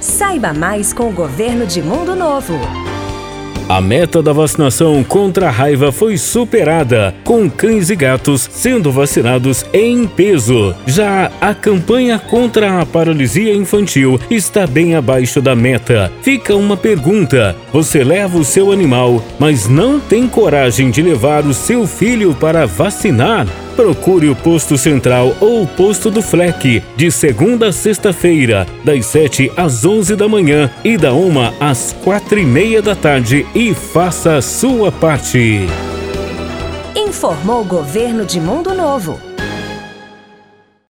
Saiba mais com o governo de Mundo Novo. A meta da vacinação contra a raiva foi superada, com cães e gatos sendo vacinados em peso. Já a campanha contra a paralisia infantil está bem abaixo da meta. Fica uma pergunta: você leva o seu animal, mas não tem coragem de levar o seu filho para vacinar? Procure o posto central ou posto do FLEC de segunda a sexta-feira, das 7 às 11 da manhã e da 1 às quatro e meia da tarde e faça a sua parte. Informou o governo de Mundo Novo.